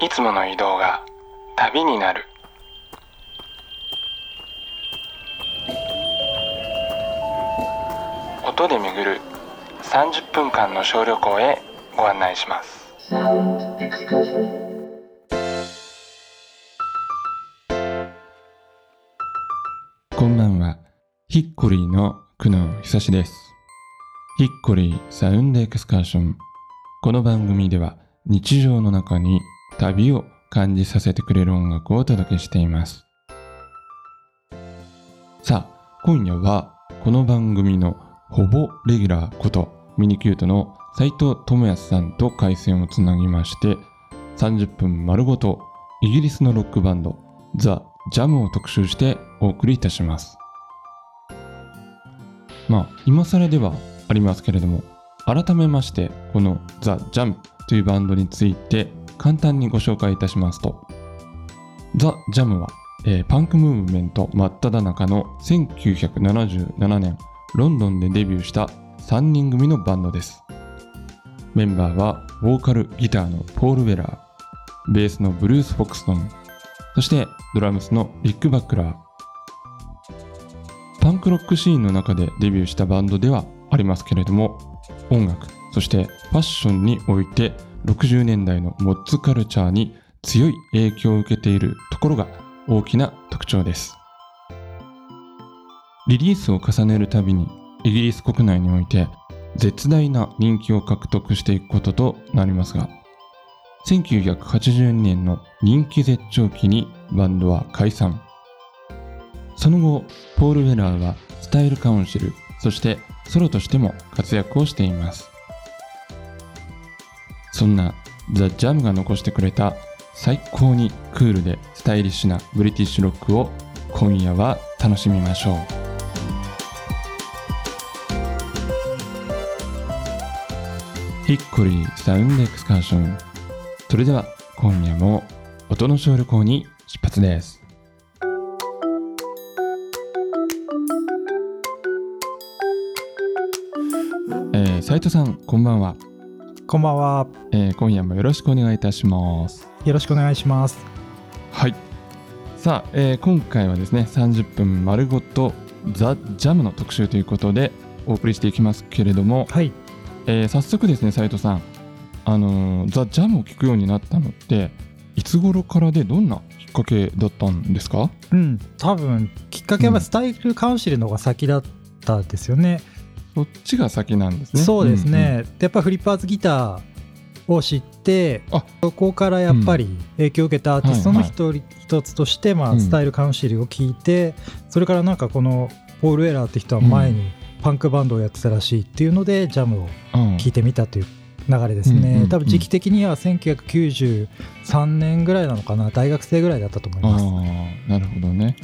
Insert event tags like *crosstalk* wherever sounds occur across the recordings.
いつもの移動が旅になる。音で巡る30分間の小旅行へご案内します。こんばんは。ヒッコリーの久野久志です。ヒッコリーサウンドエクスカーション。この番組では日常の中に旅を感じさせてくれる音楽をお届けしています。さあ今夜はこの番組のほぼレギュラーことミニキュートの斉藤智康さんと回線をつなぎまして30分丸ごとイギリスのロックバンドザ・ジャムを特集してお送りいたします。まあ今更ではありますけれども改めましてこのザ・ジャムというバンドについて簡単にご紹介いたしますとザ・ジャムは、えーパンクムーブメント真っ只中の1977年ロンドンでデビューした3人組のバンドです。メンバーはボーカルギターのポール・ウェラーベースのブルース・フォクストンそしてドラムスのリック・バックラー。パンクロックシーンの中でデビューしたバンドではありますけれども音楽そしてファッションにおいて60年代のモッツカルチャーに強い影響を受けているところが大きな特徴です。リリースを重ねるたびにイギリス国内において絶大な人気を獲得していくこととなりますが1982年の人気絶頂期にバンドは解散。その後ポール・ウェラーはスタイルカウンシルそしてソロとしても活躍をしています。そんなザ・ジャムが残してくれた最高にクールでスタイリッシュなブリティッシュロックを今夜は楽しみましょうヒッコリーサウンドエクスカーションそれでは今夜も音の小旅行に出発ですえー、斉藤さんこんばんは、こんばんは。えー今夜もよろしくお願いいたしますよろしくお願いします。はいさあ、えー今回はですね30分丸ごとザ・ジャムの特集ということでお送りしていきますけれども、はい。えー早速ですね斉藤さんあのーザ・ジャムを聞くようになったのっていつ頃からでどんなきっかけだったんですか？うん。多分、きっかけうんはスタイルカウンシルの方が先だったですよね。そっちが先なんですね。そうですね。でやっぱフリッパーズギターを知ってあ、そこからやっぱり影響を受けたアーティストのはい一人一つとして、まあ、うん。スタイルカウンシルを聞いて、それからなんかこのポール・ウェラーって人は前にパンクバンドをやってたらしいっていうので、ジャムをうん。うん聞いてみたという流れですうんうんうん。ね多分時期的には1993年ぐらいなのかな、大学生ぐらいだったと思います。なるほどね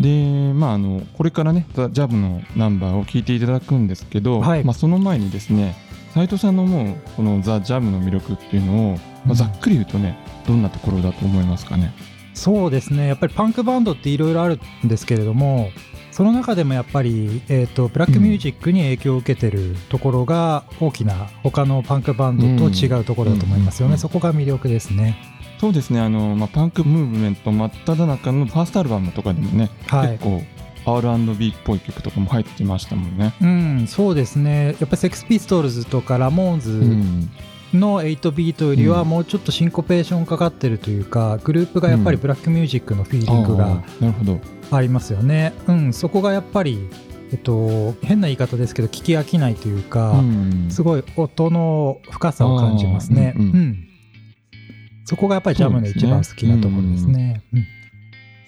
でまああのこれからねザ・ジャムのナンバーを聞いていただくんですけど、はい。まあ、その前にですね斉藤さんの思うこのザ・ジャムの魅力っていうのを、まあ、うん。ざっくり言うとねどんなところだと思いますかね？そうですね。やっぱりパンクバンドっていろいろあるんですけれどもその中でもやっぱり、えー、とブラックミュージックに影響を受けてるところが大きな他のパンクバンドと違うところだと思いますよね、うん。そこが魅力ですねそうですねあの、まあ、パンクムーブメント真っ只中のファーストアルバムとかでもね、はい。結構 R&B っぽい曲とかも入ってましたもんね。うんそうですね。やっぱりセックスピストルズとかラモーンうズん。の8ビートよりはうん。もうちょっとシンコペーションかかってるというかグループがやっぱりブラックミュージックのフィーリングがありますよね。うん、そこがやっぱり、えっと、変な言い方ですけど聞き飽きないというか、うん。すごい音の深さを感じますね。うんううんそこがやっぱりジャムの一番好きなところですね。うん。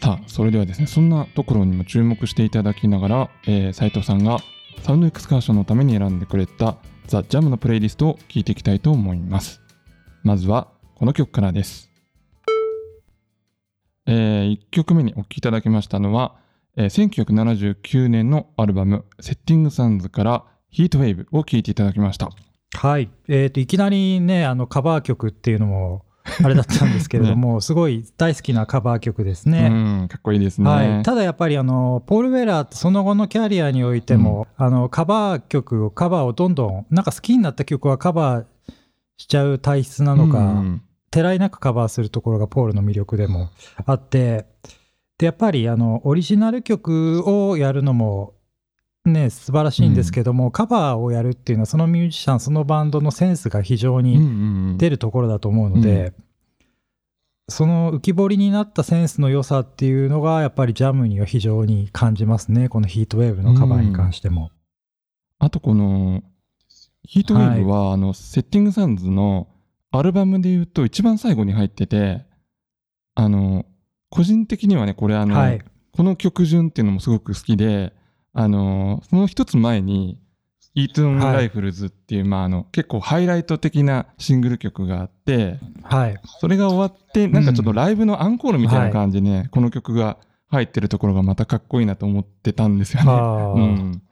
さあそれではですねそんなところにも注目していただきながら、えー斉藤さんがサウンドエクスカーションのために選んでくれたザ・ジャムのプレイリストを聞いていきたいと思います。まずはこの曲からです。え1曲目にお聴きいただきましたのは、えー1979年のアルバム「セッティングサンズ」から「ヒートウェーブ」を聴いていただきました。はい。えっ、と、いきなりね、あの、カバー曲っていうのも、*laughs* あれだったんですけれども、*laughs* すごい大好きなカバー曲ですね。うんかっこいいですね、はい、ただやっぱりあのポール・ウェラーってその後のキャリアにおいても、あのカバー曲をカバーをどんどんなんか好きになった曲はカバーしちゃう体質なのか、うん。てらいなくカバーするところがポールの魅力でもあって、で、やっぱりあの、オリジナル曲をやるのも、ね、素晴らしいんですけども、カバーをやるっていうのは、そのミュージシャン、そのバンドのセンスが非常うんうにん。出るところだと思うので、その浮き彫りになったセンスの良さっていうのが、やっぱりジャムには非常に感じますね、このヒートウェーブのカバーに関しても。あとこのヒートウェーブは、あのセッティングサンズのアルバムで言うと一番最後に入っててあの個人的にはねこれあの、はい。この曲順っていうのもすごく好きであのその一つ前に「イートゥン・はい。ライフルズ」っていう、まあ、あの結構ハイライト的なシングル曲があってはい。それが終わってなんかちょっとライブのアンコールみたいな感じでね、この曲が入ってるところがまたかっこいいなと思ってたんですよね。うん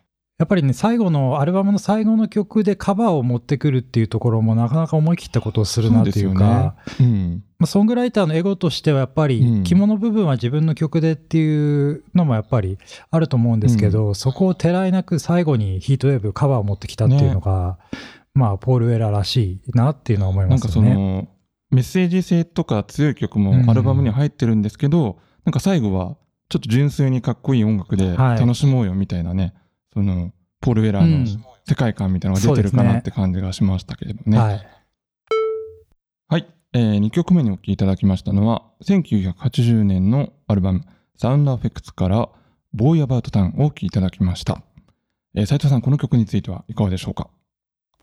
やっぱりね、最後の、アルバムの最後の曲でカバーを持ってくるっていうところもなかなか思い切ったことをするなっていうか、ん。まあ、ソングライターのエゴとしてはやっぱりうん。肝の部分は自分の曲でっていうのもやっぱりあると思うんですけど、そこをてらいなく最後にヒートウェーブカバーを持ってきたっていうのが、まあポール・ウェラーらしいなっていうのは思いなんかますよね。そのメッセージ性とか強い曲もうん。アルバムには入ってるんですけど、なんか最後はちょっと純粋にかっこいい音楽ではい。楽しもうよみたいなね、そのポール・ウェラーのうん世界観みたいなのが出てるかなって感じがしましたけれどもね。はい、はい。えー、2曲目にお聴きいただきましたのは1980年のアルバム「サウンドアフェクツ」から「ボーイ・アバウト・タウン」をお聴きいただきました。えー、斉藤さんこの曲についてはいかがでしょうか？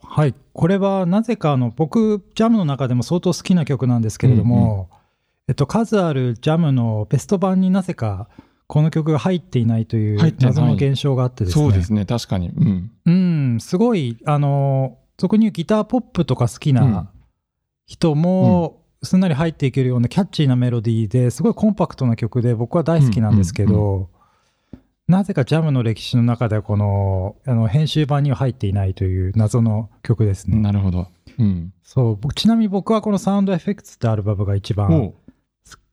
はい。これはなぜかあの、僕、ジャムの中でも相当好きな曲なんですけれども、えっと、数あるジャムのベスト版になぜか、この曲が入っていないという謎の現象があってですね。そうですね確かに。うんうん、すごい、あの、俗に言うギターポップとか好きうんな人も、すんなり入っていけるようなキャッチーなメロディーですごいコンパクトな曲で僕は大好きなんですけど、なぜかジャムの歴史の中ではこのあの編集版には入っていないという謎の曲ですね。なるほど。うん、そう僕ちなみに僕はこのサウンドエフェクツってアルバムが一番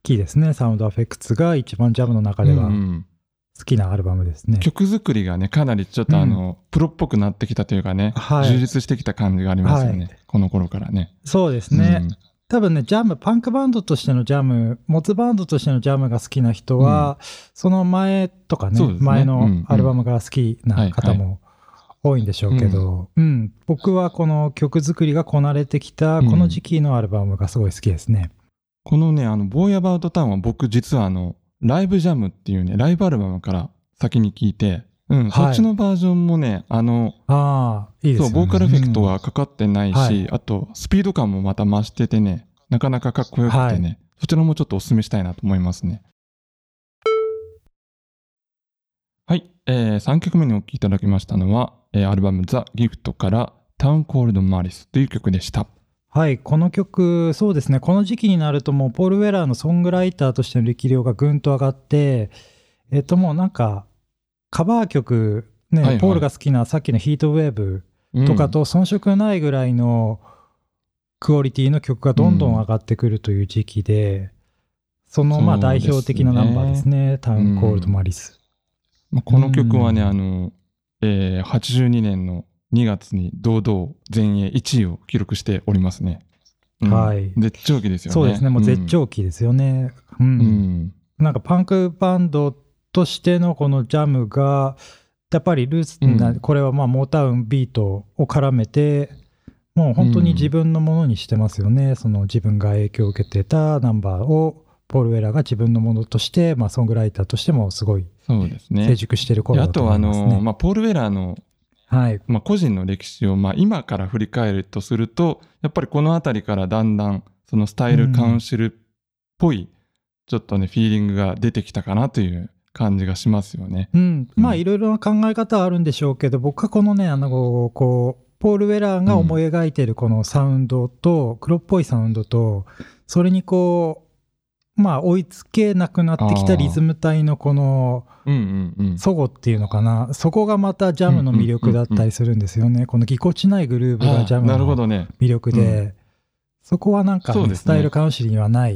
きですね。サウンドエフェクツが一番ジャムの中ではうんうん。好きなアルバムですね。曲作りがねかなりちょっとあの、プロっぽくなってきたというかね、はい。充実してきた感じがありますよね、はい。この頃からね。そうですね。多分ね、ジャム、パンクバンドとしてのジャム、モツバンドとしてのジャムが好きな人は、その前とかねね。前のうん。うんアルバムが好きな方も多いんでしょうけど、うん、僕はこの曲作りがこなれてきた、うんこの時期のアルバムがすごい好きですね。このねあの「ボーイ・アバウト・タウン」は僕実はあのライブジャムっていうねライブアルバムから先に聞いて、うんはい。そっちのバージョンもねあのああ、いいですよね。そうボーカルエフェクトがかかってないし、はい。あとスピード感もまた増しててねなかなかかっこよくてね、はそちらもちょっとお勧めしたいなと思いますね。はい、えー、3曲目にお聴きいただきましたのは、えーアルバム「ザ・ギフトから「タウン・コールド・マリス」という曲でしたはい、この曲、そうですね、この時期になると、もうポール・ウェラーのソングライターとしての力量がぐんと上がって、えっと、もうなんか、カバー曲、ね、はいはい。ポールが好きなさっきのヒートウェーブとかと遜色ないぐらいのクオリティの曲がどんどん上がってくるという時期で、そのまあ代表的なナンバーですね、タウン・コールド・マリス。まあ、この曲はね、うん。あの、えー82年の2月に堂々全英1位を記録しておりますね。うんはい絶頂期ですよね。そうですね、もう絶頂期ですよね。うんうん。うんなんかパンクバンドとしてのこのジャムが、やっぱりルースな、うんこれはまあモータウンビートを絡めて、もう本当に自分のものにしてますよね。その自分が影響を受けてたナンバーを、ポール・ウェラーが自分のものとして、まあソングライターとしてもすごいそうですね。成熟してるで頃だとあとあ思いますね。の、まあ、ポール・ウェラーの、はい。まあ、個人の歴史を、まあ、今から振り返るとするとやっぱりこの辺りからだんだんそのスタイルカウンシルっぽい、ちょっとねフィーリングが出てきたかなという感じがしますよね。うん、まあうんいろいろな考え方はあるんでしょうけど、僕はこのね、あの、こう、ポール・ウェラーが思い描いているこのサウンドと、黒っぽいサウンドと、それにこう、まあ追いつけなくなってきたリズム体のこのうんうんうん。祖語っていうのかな、そこがまたジャムの魅力だったりするんですよね。このぎこちないグルーヴがジャムあなるほのどね。魅力で、そこはなんかスタイルカウンシルにはない、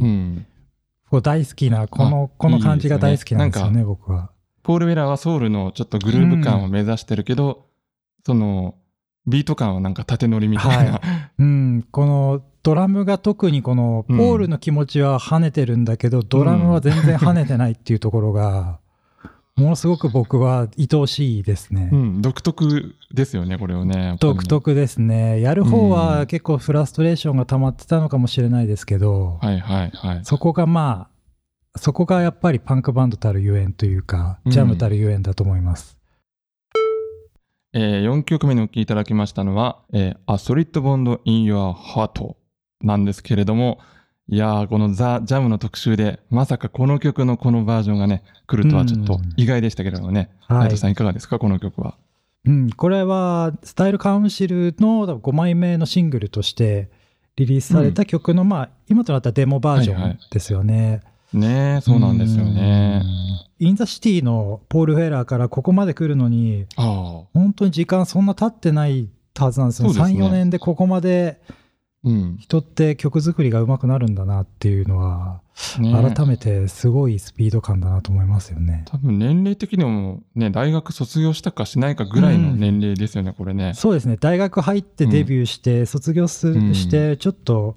大好きな、この、この感じが大好きなんですよね、僕は。ポール・ウェラーはソウルのちょっとグルーヴ感を目指してるけど、そのビート感はなんか縦乗りみたいな、うん、このドラムが特にこのポうんールの気持ちは跳ねてるんだけど、ドラムは全然跳ねてないっていうところが、ものすごく僕は愛おしいですね。うん、独特ですよね、これをね。独。特ですね。やる方は結構フラストレーションが溜まってたのかもしれないですけど、はいはいはい。そこがまあ、そこがやっぱりパンクバンドたるゆえんというか、うんジャムたるゆえんだと思います。えー、4曲目にお聴きいただきましたのは、えー、A Solid Bond in Your Heart なんですけれども、いやー、このザ・ジャムの特集で、まさかこの曲のこのバージョンがね、来るとはちょっと意外でしたけれどもね。はい内藤さんいかがですか、この曲は。うん、これはスタイルカウンシルの5枚目のシングルとしてリリースされた曲の、まあ今となったらデモバージョはいはいンですよね。ねえ、そうなんですよね。うん。インザシティのポール・フェラーからここまで来るのに。本当に時間そんな経ってないはずなんですよ。ね3、4年でここまでうん。人って曲作りが上手くなるんだなっていうのは、ね。え改めてすごいスピード感だなと思いますよね。多分年齢的にもね、大学卒業したかしないかぐらいの年齢ですよね、これね。そうですね。大学入ってデビューして、卒業すうん。してちょっと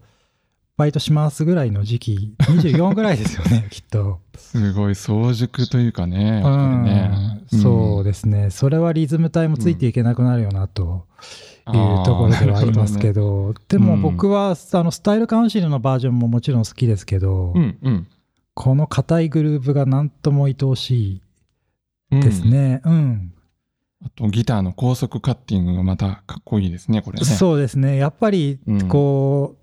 バイトしますぐらいの時期24ぐらいですよね *laughs* きっと、すごい早熟というかね、ね。うん。そうでですね。それはリズム隊もついていけなくなるよなというところではありますけどでも僕はあのスタイルカウンシルのバージョンももちろん好きですけど、うんうん。この硬いグルーヴがなんとも愛おしうんいですね。うん、あとギターの高速カッティングがまたかっこいいですね、これね。そうですね。やっぱりうん。こう、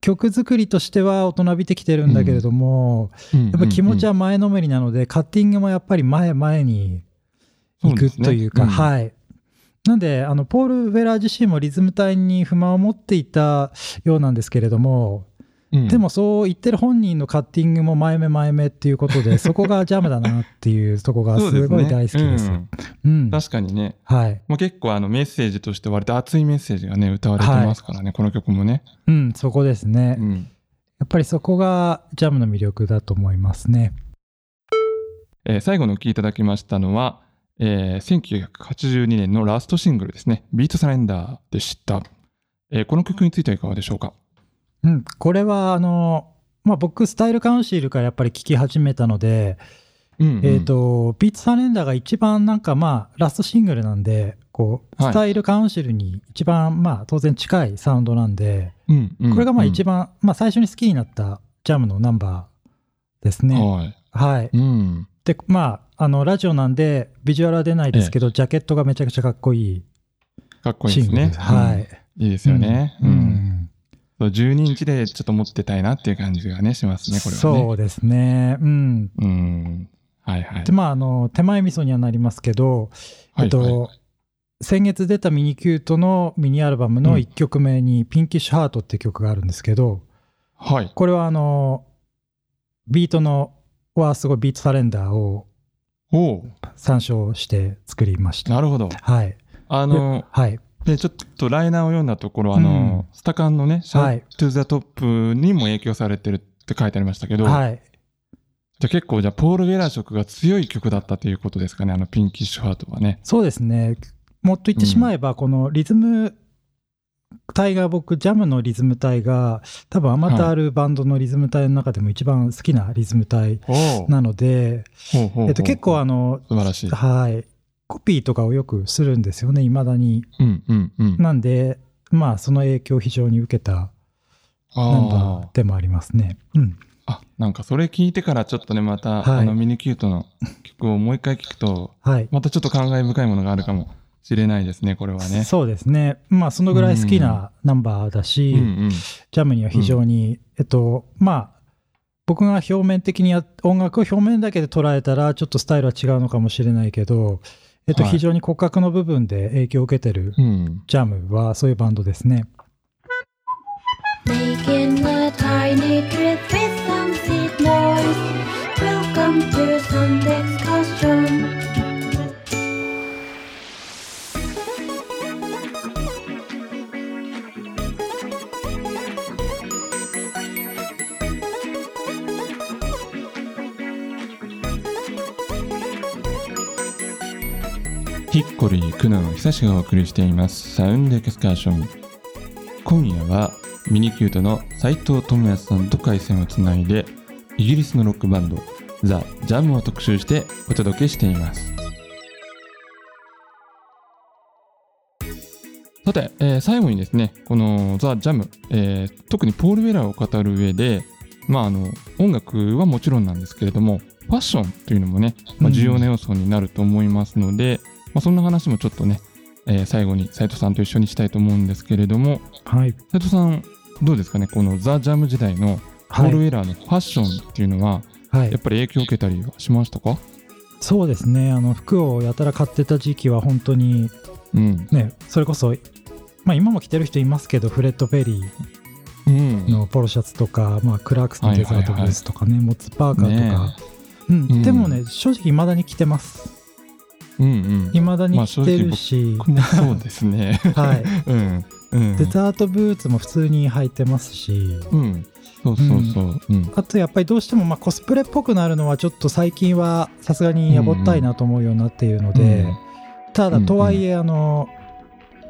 曲作りとしては大人びてきてるんだけれども、うん。やっぱり気持ちはは前のめりなので、カッティングもやっぱり前前に行くというか、い。はい。なんで、あの、ポール・ベラー自身もリズム隊に不満を持っていたようなんですけれども、うんでもそう言ってる本人のカッティングも前目前目っていうことで、そこがジャムだなっていうとこがすごい大好きです。うんうん。確かにね、はい。もう結構あのメッセージとして割と熱いメッセージがね、歌われてますからね、この曲もね。うん、そこですね。うん。やっぱりそこがジャムの魅力だと思いますね。えー最後のお聴きいただきましたのは、えー1982年のラストシングルですね、 Beat Surrender でした。えーこの曲についてはいかがでしょうか？うん、これはあの、まあ、僕スタイルカウンシルからやっぱり聴き始めたので、うんうんえっ、とビーツサレンダーが一番なんかまあラストシングルなんでこうはいスタイルカウンシルに一番まあ当然近いサウンドなんで、うんうんこれがまあ一番、番、まあ最初に好きになったジャムのナンバーですね。はい。はい。うん。でまああのラジオなんでビジュアルは出ないですけど、ジャケットがめちゃくちゃかっこいいかっこいいですね。はい。うんいいですよね。ううんう12インチでちょっと持ってたいなっていう感じがね、しますね、これはね。そうですね。うん。うん。はいはい。でまああの手前味噌にはなりますけど、えっと、先月出たミニキュートのミニアルバムの1曲目に「ピンキッシュハート」っていう曲があるんですけどはい。これはあのビートのはすごい Beat Surrender をおう参照して作りました。なるほど。はい。あの、はい。で、ちょっとライナーを読んだところ、あの、スタカンのね、シャはいウトゥザトップにも影響されてるって書いてありましたけど、はい。じゃあ結構、じゃあ、ポール・ウェラー色が強い曲だったということですかね、あの、ピンキッシュハートはね。そうですね。もっと言ってしまえば、このリズム隊が僕、ジャムのリズム隊が、多分あまたあるバンドのリズム隊の中でも一番好きなリズム隊なので、えっと、結構あの、素晴らしい。はい。コピーとかをよくするんですよね、いまだに。うんうんうん。なんで、まあ、その影響を非常に受けたでもありますね。うん。あ。あ、なんかそれ聞いてからちょっとね、また、はいあの、ミニキュートの曲をもう一回聞くと、はい。またちょっと感慨深いものがあるかもしれないですね、これはね。そうですね。まあ、そのぐらい好きなナンバーだし、うんうん。ジャムには非常に、えっと、まあ、僕が表面的にや音楽を表面だけで捉えたら、ちょっとスタイルは違うのかもしれないけど、えっと、はい非常に骨格の部分で影響を受けてるうん。ジャムはそういうバンドですね。Making a コリー久野久志がお送りしています。サウンドエクスカーション。今夜はミニキュートの斉藤智康さんと回線をつないでイギリスのロックバンドザ・ジャムを特集してお届けしています。さて、えー最後にですねこのザ・ジャム、えー特にポール・ウェラーを語る上でまああの音楽はもちろんなんですけれどもファッションというのもね、まあ、重要な要素になると思いますので、まあ、そんな話もちょっとね、えー最後に斉藤さんと一緒にしたいと思うんですけれどもはい。斉藤さんどうですかね？このザ・ジャム時代のポール・ウはい。ェラーのファッションっていうのは、はいやっぱり影響を受けたりはしましたか？そうですね。あの、服をやたら買ってた時期は本当に、うん。ね、それこそ、まあ今も着てる人いますけど、フレッド・ペリーうん。のポロシャツとか、まあクラークスのデザートブーツとかね、モッツパーカーとねか。うんうんでもね、正直未だに着てます。うんうん。未だに着てるし、僕もそうですね。*laughs* はい。*laughs* うん。うん。デザートブーツも普通に履いてますし、うん。そうそうそう。うん。あとやっぱりどうしてもまあコスプレっぽくなるのはちょっと最近はさすがにやぼったいなと思うようになっているので、うんただうんとはいえあの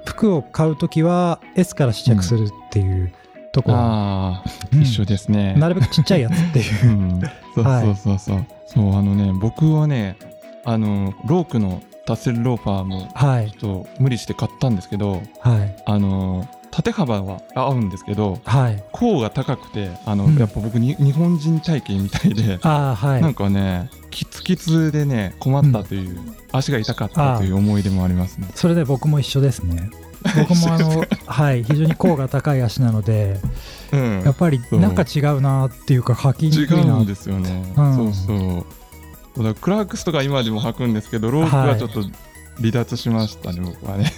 服を買うときは S から試着するっていうところ、ああ、うん一緒ですね。なるべくちっちゃいやつっていう *laughs* う、ん。そうそうそうそう。そう、あのね、僕はね、あの、ロークのタッセルローファーも、はい。ちょっと無理して買ったんですけど、はい。あの、縦幅は合うんですけど、はい。甲が高くて、あの、うん。やっぱ僕に、日本人体型みたいで、ああはい。なんかね、キツキツでね、困ったという、足が痛かったという思い出もありますね。それで僕も一緒ですね。僕もあの *laughs* はい非常に甲が高い足なのでうん。やっぱりなんか違うなっていうか履きに違くいなうんですよね。うん。そうそう。クラークスとか今でも履くんですけど、ロークはちょっと離脱しましたね、僕はね。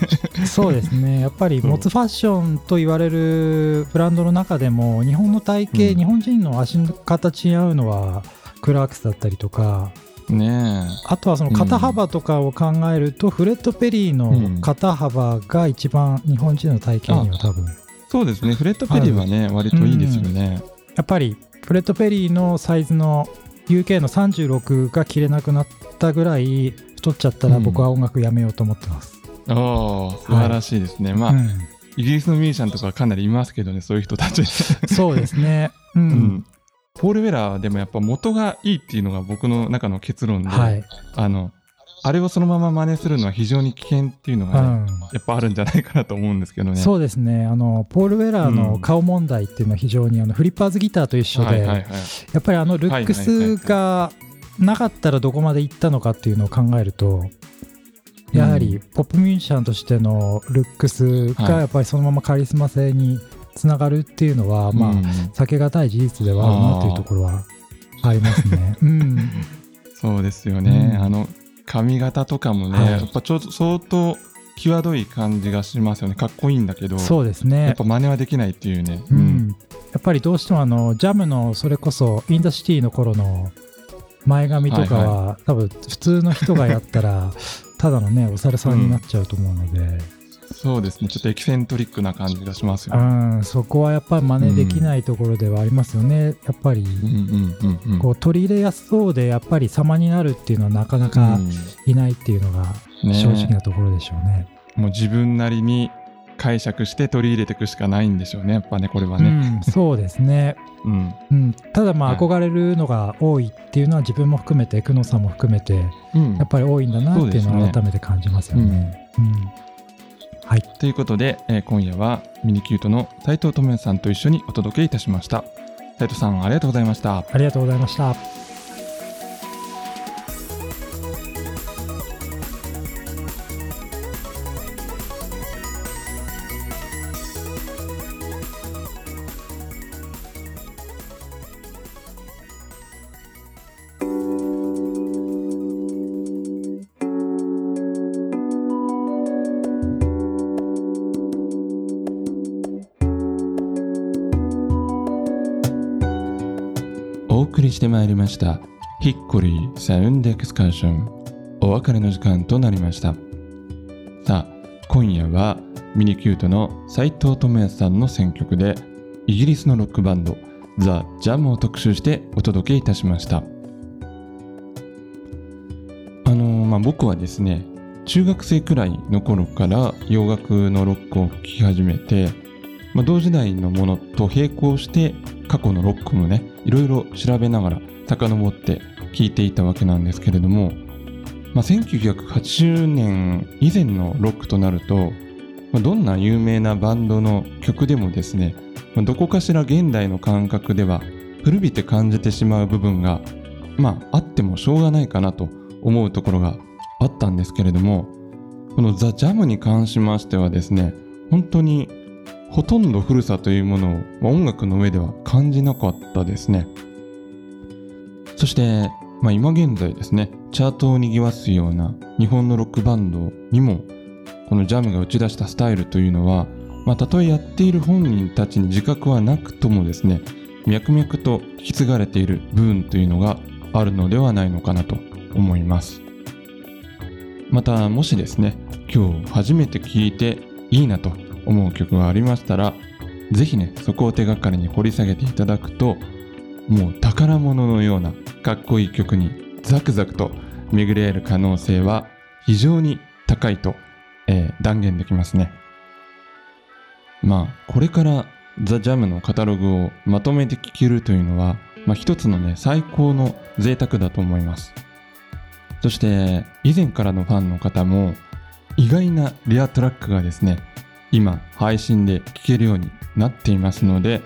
そうですね。*laughs* やっぱりそうモツファッションと言われるブランドの中でも日本の体型、うん。日本人の足の形に合うのはクラークスだったりとか。ねあとはその肩幅とかを考えると、フレッド・ペリーの肩幅が一番日本人の体型には多分。え。そうですね、フレッド・ペリーはね、割といいですよね。やっぱりフレッド・ペリーのサイズの UK の36が着れなくなったぐらい太っちゃったらうん。僕は音楽やめようと思ってます、ああ、素晴らしいですね。まあ、うん。イギリスのミュージシャンとかかなりいますけどね、そういう人たち。そうですね。うん、うん。ポール・ウェラーでもやっぱ元がいいっていうのが僕の中の結論で、はい、あの、あれをそのまま真似するのは非常に危険っていうのがね、うん。やっぱあるんじゃないかなと思うんですけどね。そうですね。あのポール・ウェラーの顔問題っていうのは非常にあのフリッパーズギターと一緒で。やっぱりあのルックスがなかったらどこまで行ったのかっていうのを考えるとやはりポップミュージシャンとしてのルックスがはい。やっぱりそのままカリスマ性につながるっていうのは、まあうん。避けがたい事実ではあるなというところはありますね。うん、*laughs* そうですよね。うん。あの、髪型とかもね、はいやっぱちょっと相当際どい感じがしますよね。かっこいいんだけど、そうですやっねぱ。真似はできないっていうね。う。ん、やっぱりどうしてもあのジャムのそれこそインダシティの頃の前髪とかは、多分普通の人がやったら *laughs* ただのねお猿さんになっちゃうと思うので、そうですね。ちょっとエキセントリックな感じがしますようね。ん、そこはやっぱり真似できないところではありますよね。やっぱりうんうんうんうん。こう取り入れやすそうでやっぱり様になるっていうのはなかなかいないっていうのが正直なところでしょうね。もう自分なりに解釈して取り入れていくしかないんでしょうね。やっぱね、これはね。うん、そうですね。*laughs* うん。うん、ただま憧れるのが多いっていうのは自分も含めて久野さんも含めてうんやっぱり多いんだなっていうのは改めて感じますよね。うんはい、ということで、えー今夜はミニキュートの斉藤智也さんと一緒にお届けいたしました。斉藤さん、ありがとうございました。ありがとうございました。りしてまいりました。ヒッコリーサウンドエクスカーションお別れの時間となりました。さあ今夜はミニキュートの斉藤智也さんの選曲でイギリスのロックバンドザ・ジャムを特集してお届けいたしました。あのーまあ僕はですね中学生くらいの頃から洋楽のロックを聴き始めてまあ、同時代のものと並行して過去のロックもねいろいろ調べながら遡って聴いていたわけなんですけれども、まあ、1980年以前のロックとなると、どんな有名なバンドの曲でもですね、どこかしら現代の感覚では古びて感じてしまう部分がまああってもしょうがないかなと思うところがあったんですけれどもこのザ・ジャムに関しましてはですね本当にほとんど古さというものを、ま、音楽の上では感じなかったですね。そして、まあ、今現在ですねチャートを賑わすような日本のロックバンドにもこのジャムが打ち出したスタイルというのは、まあ、たとえやっている本人たちに自覚はなくともですね脈々と引き継がれている部分というのがあるのではないのかなと思います。またもしですね今日初めて聴いていいなと思う曲がありましたらぜひねそこを手がかりに掘り下げていただくともう宝物のようなかっこいい曲にザクザクと巡り合える可能性は非常に高いと、えー断言できますね。まあこれからザ・ジャムのカタログをまとめて聴けるというのは、まあ、一つのね最高の贅沢だと思います。そして以前からのファンの方も意外なレアトラックがですね今配信で聴けるようになっていますので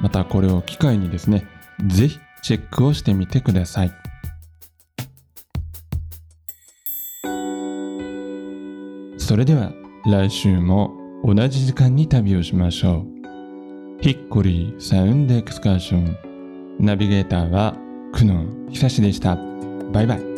またこれを機会にですねぜひチェックをしてみてください。それでは来週も同じ時間に旅をしましょう。ヒッコリーサウンドエクスカーションナビゲーターは久野久志でした。バイバイ。